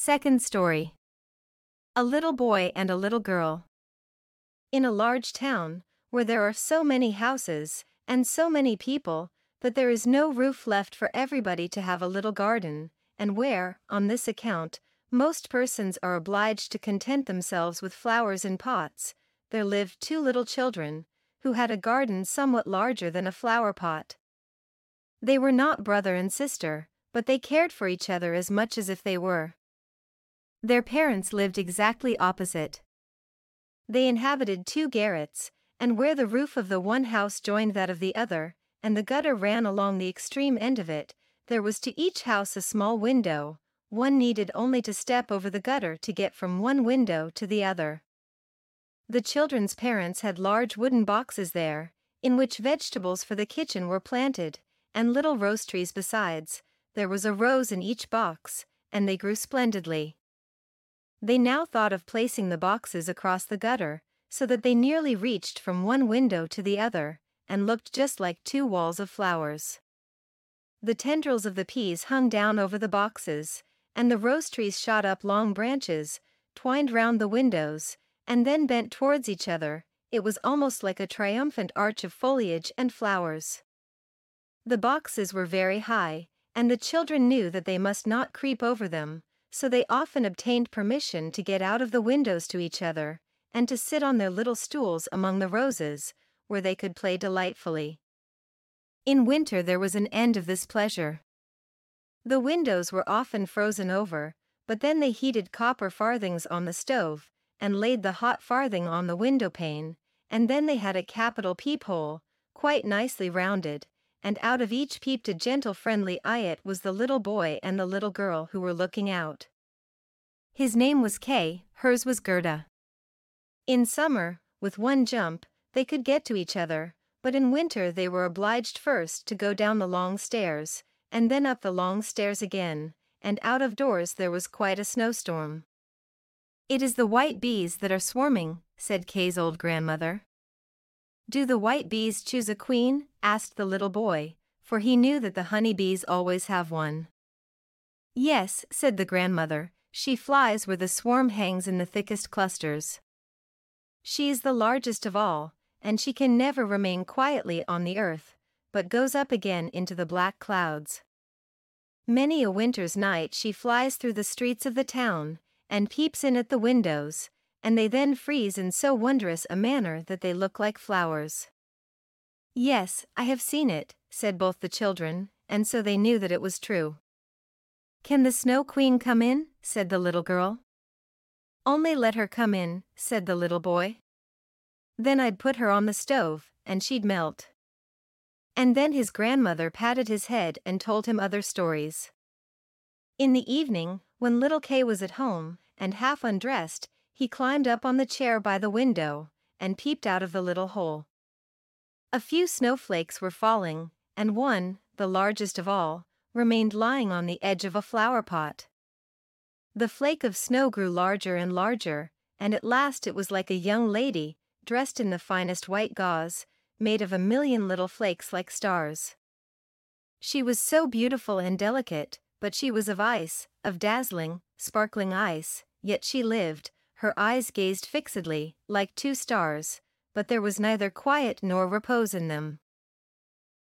Second story. A little boy and a little girl. In a large town, where there are so many houses, and so many people, that there is no roof left for everybody to have a little garden, and where, on this account, most persons are obliged to content themselves with flowers in pots, there lived two little children, who had a garden somewhat larger than a flower pot. They were not brother and sister, but they cared for each other as much as if they were. Their parents lived exactly opposite. They inhabited two garrets, and where the roof of the one house joined that of the other, and the gutter ran along the extreme end of it, there was to each house a small window, one needed only to step over the gutter to get from one window to the other. The children's parents had large wooden boxes there, in which vegetables for the kitchen were planted, and little rose trees besides. There was a rose in each box, and they grew splendidly. They now thought of placing the boxes across the gutter, so that they nearly reached from one window to the other, and looked just like two walls of flowers. The tendrils of the peas hung down over the boxes, and the rose trees shot up long branches, twined round the windows, and then bent towards each other, it was almost like a triumphant arch of foliage and flowers. The boxes were very high, and the children knew that they must not creep over them, so they often obtained permission to get out of the windows to each other, and to sit on their little stools among the roses, where they could play delightfully. In winter there was an end of this pleasure. The windows were often frozen over, but then they heated copper farthings on the stove, and laid the hot farthing on the window pane, and then they had a capital peephole, quite nicely rounded, and out of each peeped a gentle friendly eye. It was the little boy and the little girl who were looking out. His name was Kay, hers was Gerda. In summer, with one jump, they could get to each other, but in winter they were obliged first to go down the long stairs, and then up the long stairs again, and out of doors there was quite a snowstorm. It is the white bees that are swarming, said Kay's old grandmother. Do the white bees choose a queen? asked the little boy, for he knew that the honey bees always have one. Yes, said the grandmother, she flies where the swarm hangs in the thickest clusters. She is the largest of all, and she can never remain quietly on the earth, but goes up again into the black clouds. Many a winter's night she flies through the streets of the town, and peeps in at the windows, and they then freeze in so wondrous a manner that they look like flowers. Yes, I have seen it, said both the children, and so they knew that it was true. Can the Snow Queen come in? said the little girl. Only let her come in, said the little boy. Then I'd put her on the stove, and she'd melt. And then his grandmother patted his head and told him other stories. In the evening, when little Kay was at home, and half undressed, he climbed up on the chair by the window, and peeped out of the little hole. A few snowflakes were falling, and one, the largest of all, remained lying on the edge of a flower pot. The flake of snow grew larger and larger, and at last it was like a young lady, dressed in the finest white gauze, made of a million little flakes like stars. She was so beautiful and delicate, but she was of ice, of dazzling, sparkling ice, yet she lived, her eyes gazed fixedly, like two stars, but there was neither quiet nor repose in them.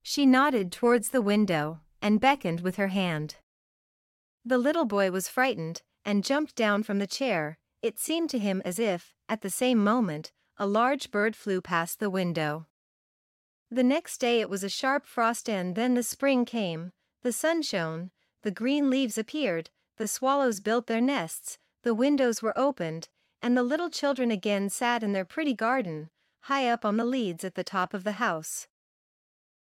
She nodded towards the window, and beckoned with her hand. The little boy was frightened, and jumped down from the chair, it seemed to him as if, at the same moment, a large bird flew past the window. The next day it was a sharp frost and then the spring came, the sun shone, the green leaves appeared, the swallows built their nests, the windows were opened, and the little children again sat in their pretty garden, high up on the leads at the top of the house.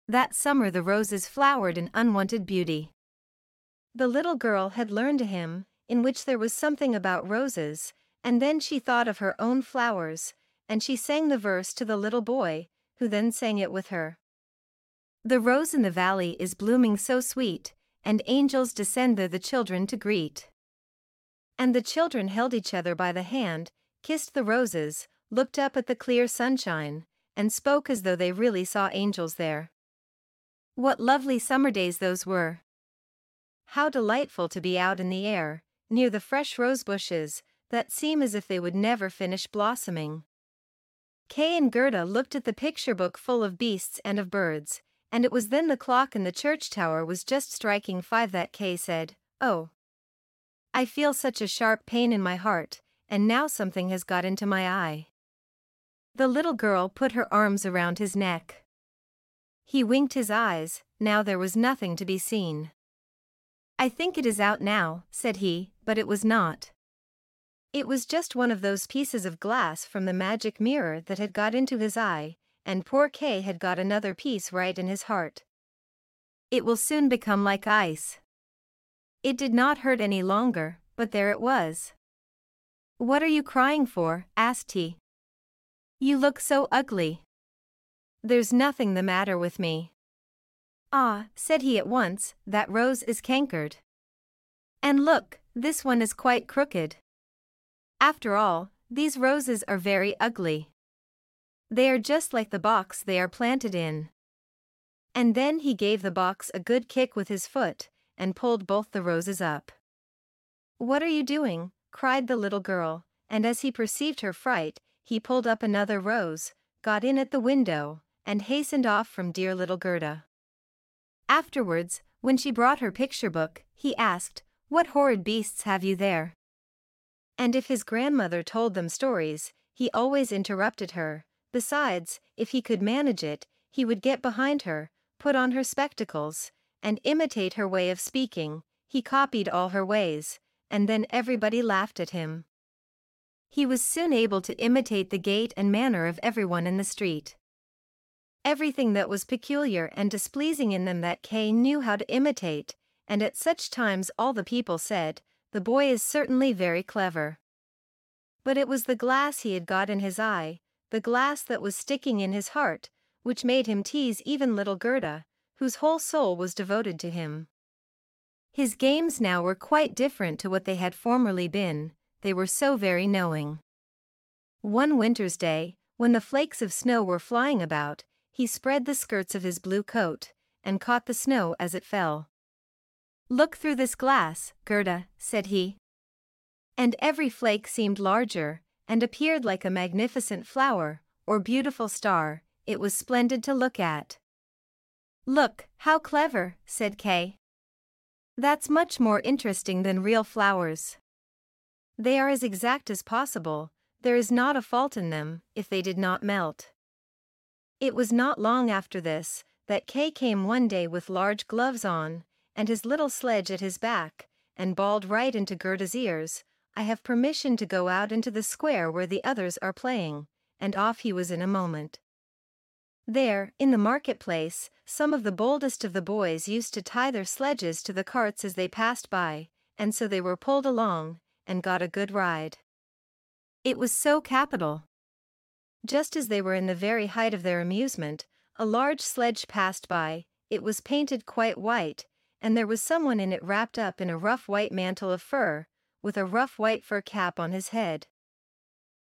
That summer the roses flowered in unwonted beauty. The little girl had learned a hymn, in which there was something about roses, and then she thought of her own flowers, and she sang the verse to the little boy, who then sang it with her. The rose in the valley is blooming so sweet, and angels descend there the children to greet. And the children held each other by the hand, kissed the roses, looked up at the clear sunshine, and spoke as though they really saw angels there. What lovely summer days those were! How delightful to be out in the air, near the fresh rose bushes, that seem as if they would never finish blossoming. Kay and Gerda looked at the picture book full of beasts and of birds, and it was then the clock in the church tower was just striking five that Kay said, Oh. I feel such a sharp pain in my heart, and now something has got into my eye. The little girl put her arms around his neck. He winked his eyes, now there was nothing to be seen. I think it is out now, said he, but it was not. It was just one of those pieces of glass from the magic mirror that had got into his eye, and poor Kay had got another piece right in his heart. It will soon become like ice. It did not hurt any longer, but there it was. What are you crying for? asked he. You look so ugly. There's nothing the matter with me. Ah, said he at once, that rose is cankered. And look, this one is quite crooked. After all, these roses are very ugly. They are just like the box they are planted in. And then he gave the box a good kick with his foot, and pulled both the roses up. What are you doing? cried the little girl, and as he perceived her fright, he pulled up another rose, got in at the window, and hastened off from dear little Gerda. Afterwards, when she brought her picture book, he asked, What horrid beasts have you there? And if his grandmother told them stories, he always interrupted her. Besides, if he could manage it, he would get behind her, put on her spectacles, and imitate her way of speaking. He copied all her ways, and then everybody laughed at him. He was soon able to imitate the gait and manner of everyone in the street. Everything that was peculiar and displeasing in them that Kay knew how to imitate, and at such times all the people said, the boy is certainly very clever. But it was the glass he had got in his eye, the glass that was sticking in his heart, which made him tease even little Gerda, whose whole soul was devoted to him. His games now were quite different to what they had formerly been, they were so very knowing. One winter's day, when the flakes of snow were flying about, he spread the skirts of his blue coat, and caught the snow as it fell. Look through this glass, Gerda, said he. And every flake seemed larger, and appeared like a magnificent flower, or beautiful star, it was splendid to look at. Look, how clever, said Kay. That's much more interesting than real flowers. They are as exact as possible, there is not a fault in them, if they did not melt. It was not long after this, that Kay came one day with large gloves on, and his little sledge at his back, and bawled right into Gerda's ears, I have permission to go out into the square where the others are playing, and off he was in a moment. There, in the marketplace, some of the boldest of the boys used to tie their sledges to the carts as they passed by, and so they were pulled along, and got a good ride. It was so capital. Just as they were in the very height of their amusement, a large sledge passed by, it was painted quite white, and there was someone in it wrapped up in a rough white mantle of fur, with a rough white fur cap on his head.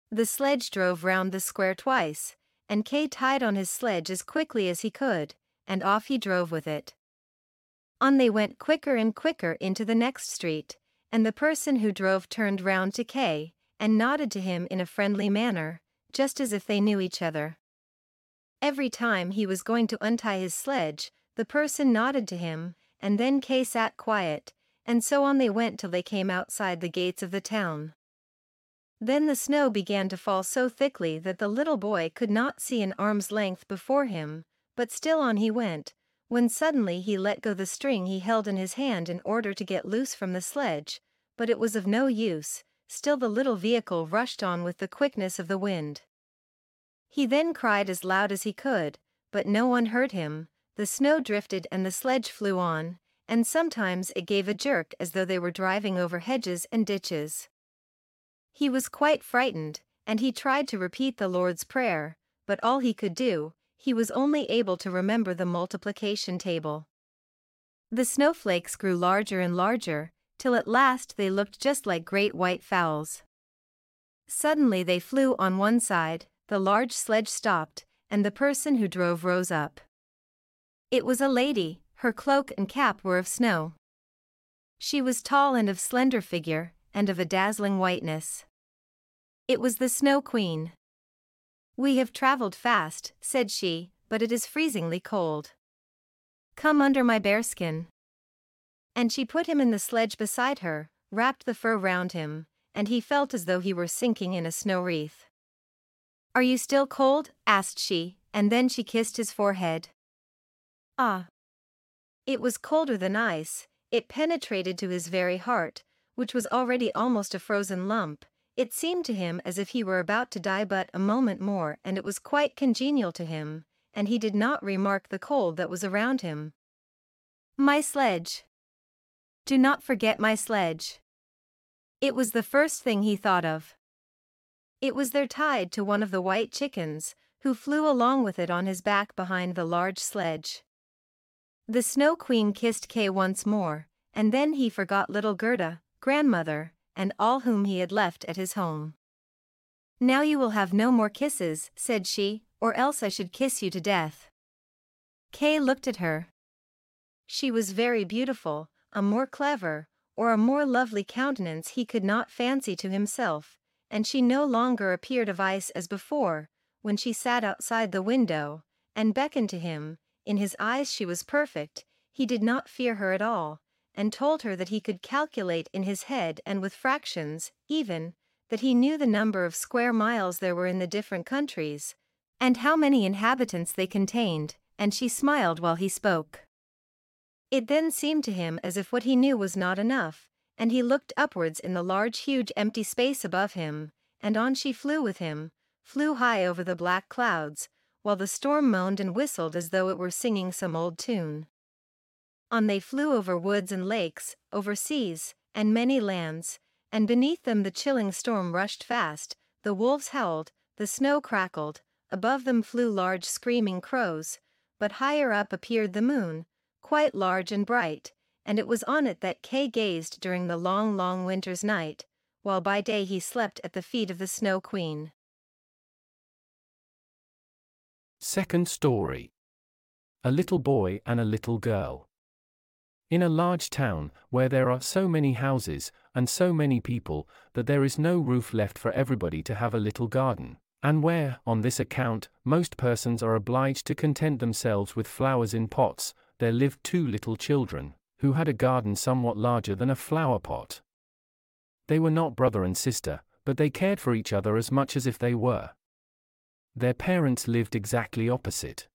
The sledge drove round the square twice, and Kay tied on his sledge as quickly as he could, and off he drove with it. On they went quicker and quicker into the next street, and the person who drove turned round to Kay, and nodded to him in a friendly manner, just as if they knew each other. Every time he was going to untie his sledge, the person nodded to him, and then Kay sat quiet, and so on they went till they came outside the gates of the town. Then the snow began to fall so thickly that the little boy could not see an arm's length before him, but still on he went, when suddenly he let go the string he held in his hand in order to get loose from the sledge, but it was of no use, still the little vehicle rushed on with the quickness of the wind. He then cried as loud as he could, but no one heard him, the snow drifted and the sledge flew on, and sometimes it gave a jerk as though they were driving over hedges and ditches. He was quite frightened, and he tried to repeat the Lord's Prayer, but all he could do, he was only able to remember the multiplication table. The snowflakes grew larger and larger, till at last they looked just like great white fowls. Suddenly they flew on one side, the large sledge stopped, and the person who drove rose up. It was a lady, her cloak and cap were of snow. She was tall and of slender figure, and of a dazzling whiteness. It was the Snow Queen. We have traveled fast, said she, but it is freezingly cold. Come under my bearskin. And she put him in the sledge beside her, wrapped the fur round him, and he felt as though he were sinking in a snow wreath. Are you still cold? asked she, and then she kissed his forehead. Ah! It was colder than ice, it penetrated to his very heart, which was already almost a frozen lump. It seemed to him as if he were about to die but a moment more, and it was quite congenial to him, and he did not remark the cold that was around him. My sledge. Do not forget my sledge. It was the first thing he thought of. It was there tied to one of the white chickens, who flew along with it on his back behind the large sledge. The Snow Queen kissed Kay once more, and then he forgot little Gerda, grandmother, and all whom he had left at his home. Now you will have no more kisses, said she, or else I should kiss you to death. Kay looked at her. She was very beautiful, a more clever, or a more lovely countenance he could not fancy to himself, and she no longer appeared of ice as before, when she sat outside the window, and beckoned to him, in his eyes she was perfect, he did not fear her at all, and told her that he could calculate in his head and with fractions, even, that he knew the number of square miles there were in the different countries, and how many inhabitants they contained, and she smiled while he spoke. It then seemed to him as if what he knew was not enough, and he looked upwards in the large huge empty space above him, and on she flew with him, flew high over the black clouds, while the storm moaned and whistled as though it were singing some old tune. On they flew over woods and lakes, over seas, and many lands, and beneath them the chilling storm rushed fast, the wolves howled, the snow crackled, above them flew large screaming crows, but higher up appeared the moon, quite large and bright, and it was on it that Kay gazed during the long, long winter's night, while by day he slept at the feet of the Snow Queen. Second story A little boy and a little girl. In a large town, where there are so many houses, and so many people, that there is no roof left for everybody to have a little garden, and where, on this account, most persons are obliged to content themselves with flowers in pots, there lived two little children, who had a garden somewhat larger than a flower pot. They were not brother and sister, but they cared for each other as much as if they were. Their parents lived exactly opposite.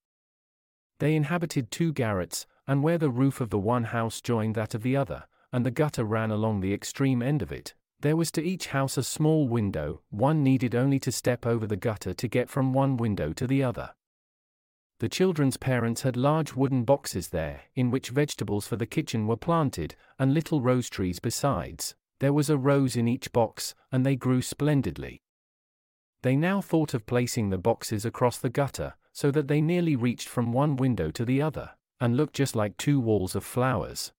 They inhabited two garrets, and where the roof of the one house joined that of the other, and the gutter ran along the extreme end of it, there was to each house a small window, one needed only to step over the gutter to get from one window to the other. The children's parents had large wooden boxes there, in which vegetables for the kitchen were planted, and little rose trees besides. There was a rose in each box, and they grew splendidly. They now thought of placing the boxes across the gutter, so that they nearly reached from one window to the other, and looked just like two walls of flowers.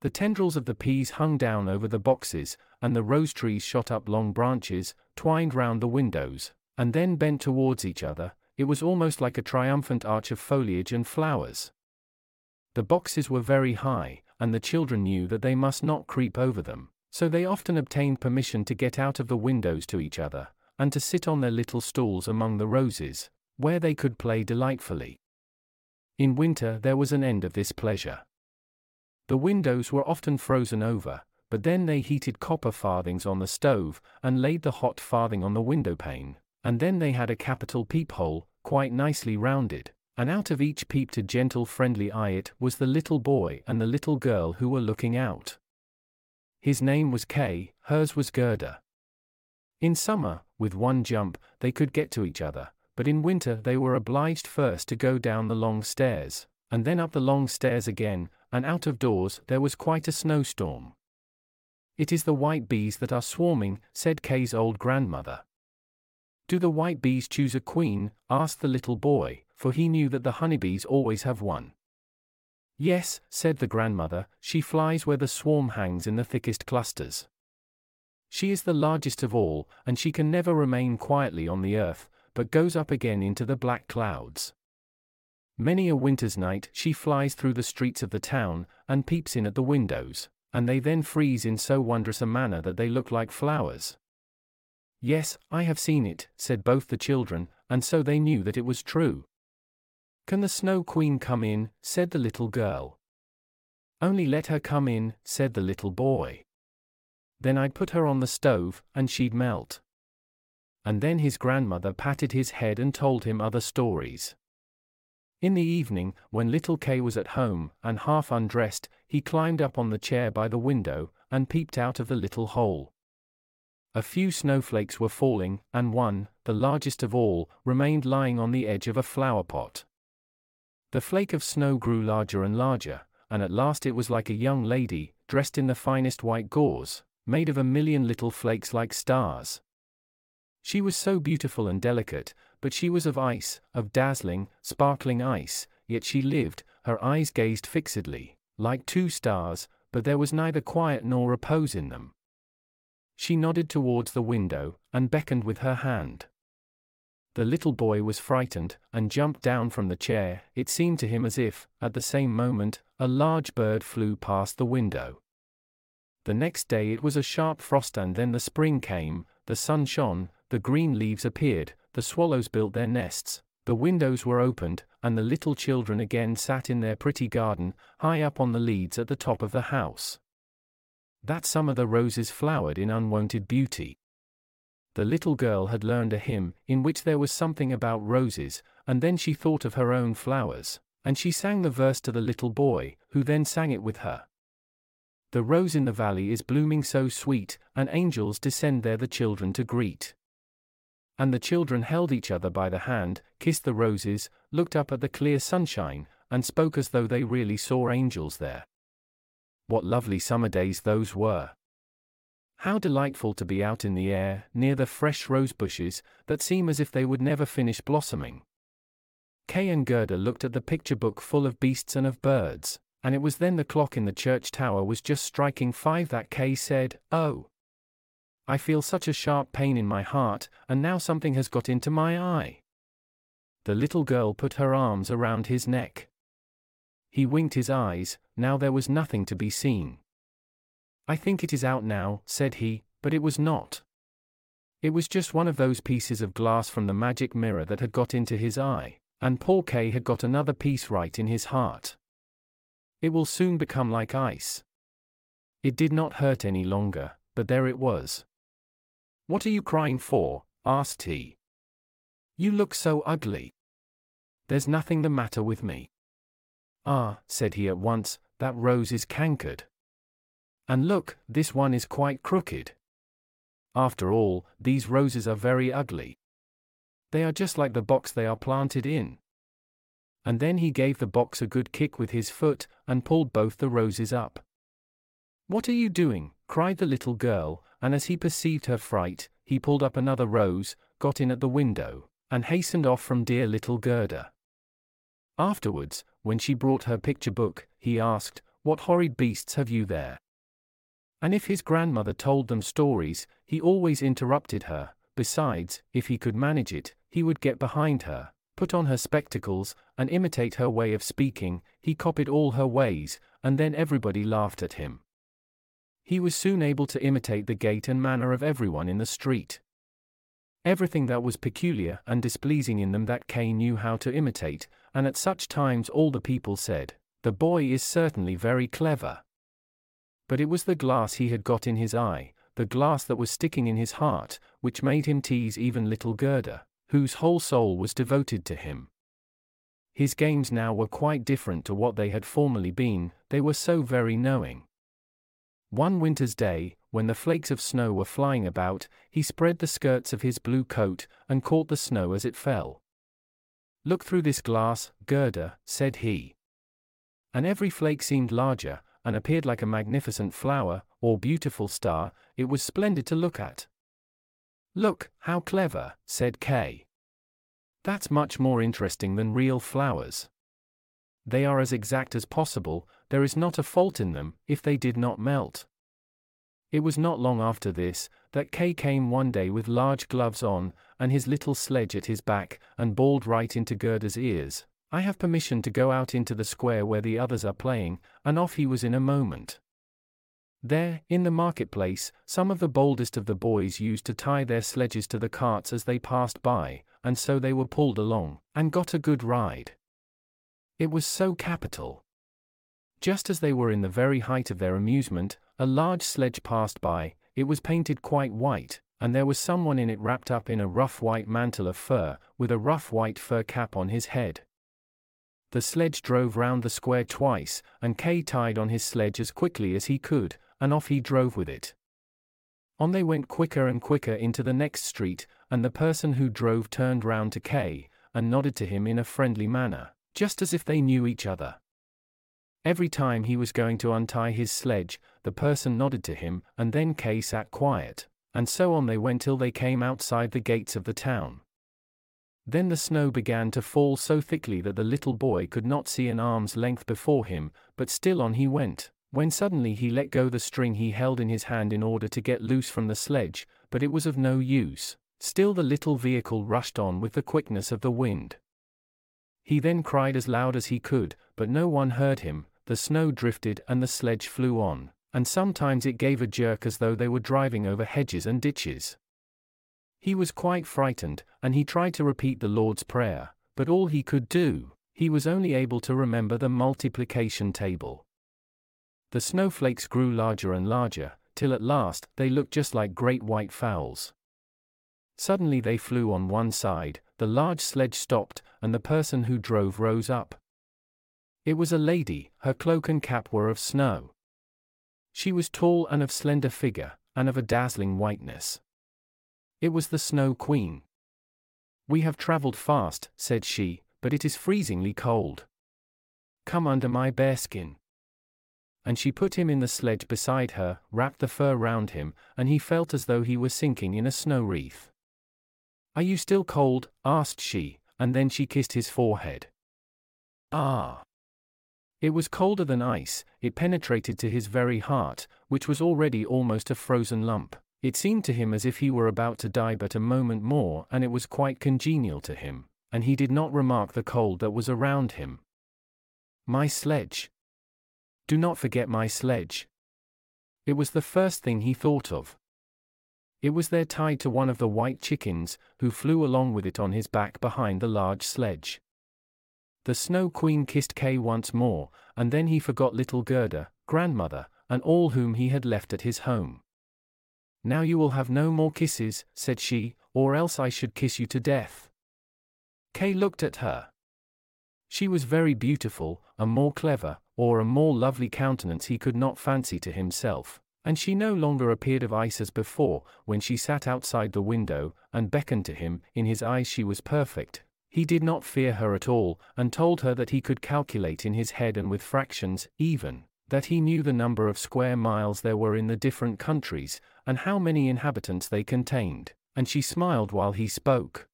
The tendrils of the peas hung down over the boxes, and the rose trees shot up long branches, twined round the windows, and then bent towards each other. It was almost like a triumphant arch of foliage and flowers. The boxes were very high, and the children knew that they must not creep over them, so they often obtained permission to get out of the windows to each other, and to sit on their little stools among the roses, where they could play delightfully. In winter there was an end of this pleasure. The windows were often frozen over, but then they heated copper farthings on the stove, and laid the hot farthing on the window pane, and then they had a capital peephole, quite nicely rounded, and out of each peeped a gentle friendly eye. It was the little boy and the little girl who were looking out. His name was Kay, hers was Gerda. In summer, with one jump, they could get to each other, but in winter they were obliged first to go down the long stairs, and then up the long stairs again, and out of doors there was quite a snowstorm. It is the white bees that are swarming, said Kay's old grandmother. Do the white bees choose a queen? asked the little boy, for he knew that the honeybees always have one. Yes, said the grandmother, she flies where the swarm hangs in the thickest clusters. She is the largest of all, and she can never remain quietly on the earth, but goes up again into the black clouds. Many a winter's night she flies through the streets of the town, and peeps in at the windows, And they then freeze in so wondrous a manner that they look like flowers. Yes, I have seen it, said both the children, and so they knew that it was true. Can the Snow Queen come in? said the little girl. Only let her come in, said the little boy. Then I'd put her on the stove, and she'd melt. And then his grandmother patted his head and told him other stories. In the evening, when little Kay was at home, and half undressed, he climbed up on the chair by the window, and peeped out of the little hole. A few snowflakes were falling, and one, the largest of all, remained lying on the edge of a flower pot. The flake of snow grew larger and larger, and at last it was like a young lady, dressed in the finest white gauze, made of a million little flakes like stars. She was so beautiful and delicate, but she was of ice, of dazzling, sparkling ice, yet she lived, her eyes gazed fixedly, like two stars, but there was neither quiet nor repose in them. She nodded towards the window, and beckoned with her hand. The little boy was frightened, and jumped down from the chair. It seemed to him as if, at the same moment, a large bird flew past the window. The next day it was a sharp frost, and then the spring came, the sun shone, the green leaves appeared, the swallows built their nests, the windows were opened, and the little children again sat in their pretty garden, high up on the leads at the top of the house. That summer the roses flowered in unwonted beauty the little girl had learned a hymn, in which there was something about roses, and then she thought of her own flowers, and she sang the verse to the little boy, who then sang it with her. The rose in the valley is blooming so sweet, and angels descend there the children to greet. And the children held each other by the hand, kissed the roses, looked up at the clear sunshine, and spoke as though they really saw angels there. What lovely summer days those were! How delightful to be out in the air, near the fresh rose bushes, that seem as if they would never finish blossoming. Kay and Gerda looked at the picture book full of beasts and of birds, and it was then the clock in the church tower was just striking five that Kay said, Oh! I feel such a sharp pain in my heart, and now something has got into my eye. The little girl put her arms around his neck. He winked his eyes, now there was nothing to be seen. I think it is out now, said he, but it was not. It was just one of those pieces of glass from the magic mirror that had got into his eye, and poor Kay had got another piece right in his heart. It will soon become like ice. It did not hurt any longer, but there it was. What are you crying for? asked he. You look so ugly. There's nothing the matter with me. Ah, said he at once, that rose is cankered. And look, this one is quite crooked. After all, these roses are very ugly. They are just like the box they are planted in. And then he gave the box a good kick with his foot, and pulled both the roses up. What are you doing? cried the little girl, and as he perceived her fright, he pulled up another rose, got in at the window, and hastened off from dear little Gerda. Afterwards, when she brought her picture book, he asked, What horrid beasts have you there? And if his grandmother told them stories, he always interrupted her. Besides, if he could manage it, he would get behind her, put on her spectacles, and imitate her way of speaking. He copied all her ways, and then everybody laughed at him. He was soon able to imitate the gait and manner of everyone in the street. Everything that was peculiar and displeasing in them that Kay knew how to imitate, and at such times all the people said, The boy is certainly very clever. But it was the glass he had got in his eye, the glass that was sticking in his heart, which made him tease even little Gerda, whose whole soul was devoted to him. His games now were quite different to what they had formerly been, they were so very knowing. One winter's day, when the flakes of snow were flying about, he spread the skirts of his blue coat, and caught the snow as it fell. Look through this glass, Gerda, said he. And every flake seemed larger, and appeared like a magnificent flower, or beautiful star, it was splendid to look at. Look, how clever, said Kay. That's much more interesting than real flowers. They are as exact as possible, there is not a fault in them, if they did not melt. It was not long after this, that Kay came one day with large gloves on, and his little sledge at his back, and bawled right into Gerda's ears, I have permission to go out into the square where the others are playing, and off he was in a moment. There, in the marketplace, some of the boldest of the boys used to tie their sledges to the carts as they passed by, and so they were pulled along, and got a good ride. It was so capital. Just as they were in the very height of their amusement, a large sledge passed by, it was painted quite white, and there was someone in it wrapped up in a rough white mantle of fur, with a rough white fur cap on his head. The sledge drove round the square twice, and Kay tied on his sledge as quickly as he could, and off he drove with it. On they went quicker and quicker into the next street, and the person who drove turned round to Kay, and nodded to him in a friendly manner, just as if they knew each other. Every time he was going to untie his sledge, the person nodded to him, and then Kay sat quiet, and so on they went till they came outside the gates of the town. Then the snow began to fall so thickly that the little boy could not see an arm's length before him, but still on he went, when suddenly he let go the string he held in his hand in order to get loose from the sledge, but it was of no use, still the little vehicle rushed on with the quickness of the wind. He then cried as loud as he could, but no one heard him, the snow drifted and the sledge flew on, and sometimes it gave a jerk as though they were driving over hedges and ditches. He was quite frightened, and he tried to repeat the Lord's Prayer, but all he could do, he was only able to remember the multiplication table. The snowflakes grew larger and larger, till at last they looked just like great white fowls. Suddenly they flew on one side, the large sledge stopped, and the person who drove rose up. It was a lady, her cloak and cap were of snow. She was tall and of slender figure, and of a dazzling whiteness. It was the Snow Queen. We have travelled fast, said she, but it is freezingly cold. Come under my bearskin. And she put him in the sledge beside her, wrapped the fur round him, and he felt as though he were sinking in a snow wreath. Are you still cold? asked she, and then she kissed his forehead. Ah! It was colder than ice, it penetrated to his very heart, which was already almost a frozen lump. It seemed to him as if he were about to die but a moment more, and it was quite congenial to him, and he did not remark the cold that was around him. My sledge. Do not forget my sledge. It was the first thing he thought of. It was there tied to one of the white chickens, who flew along with it on his back behind the large sledge. The Snow Queen kissed Kay once more, and then he forgot little Gerda, grandmother, and all whom he had left at his home. Now you will have no more kisses, said she, or else I should kiss you to death. Kay looked at her. She was very beautiful, a more clever, or a more lovely countenance he could not fancy to himself, and she no longer appeared of ice as before, when she sat outside the window, and beckoned to him, in his eyes she was perfect. He did not fear her at all, and told her that he could calculate in his head and with fractions, even, that he knew the number of square miles there were in the different countries, and how many inhabitants they contained, and she smiled while he spoke.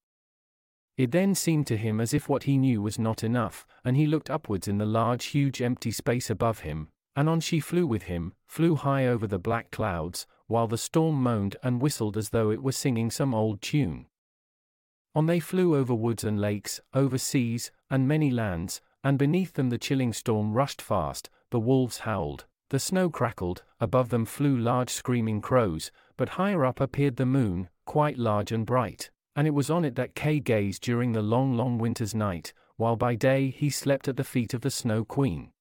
It then seemed to him as if what he knew was not enough, and he looked upwards in the large huge empty space above him, and on she flew with him, flew high over the black clouds, while the storm moaned and whistled as though it were singing some old tune. On they flew over woods and lakes, over seas, and many lands, and beneath them the chilling storm rushed fast, the wolves howled, the snow crackled, above them flew large screaming crows, but higher up appeared the moon, quite large and bright, and it was on it that Kay gazed during the long, long winter's night, while by day he slept at the feet of the Snow Queen.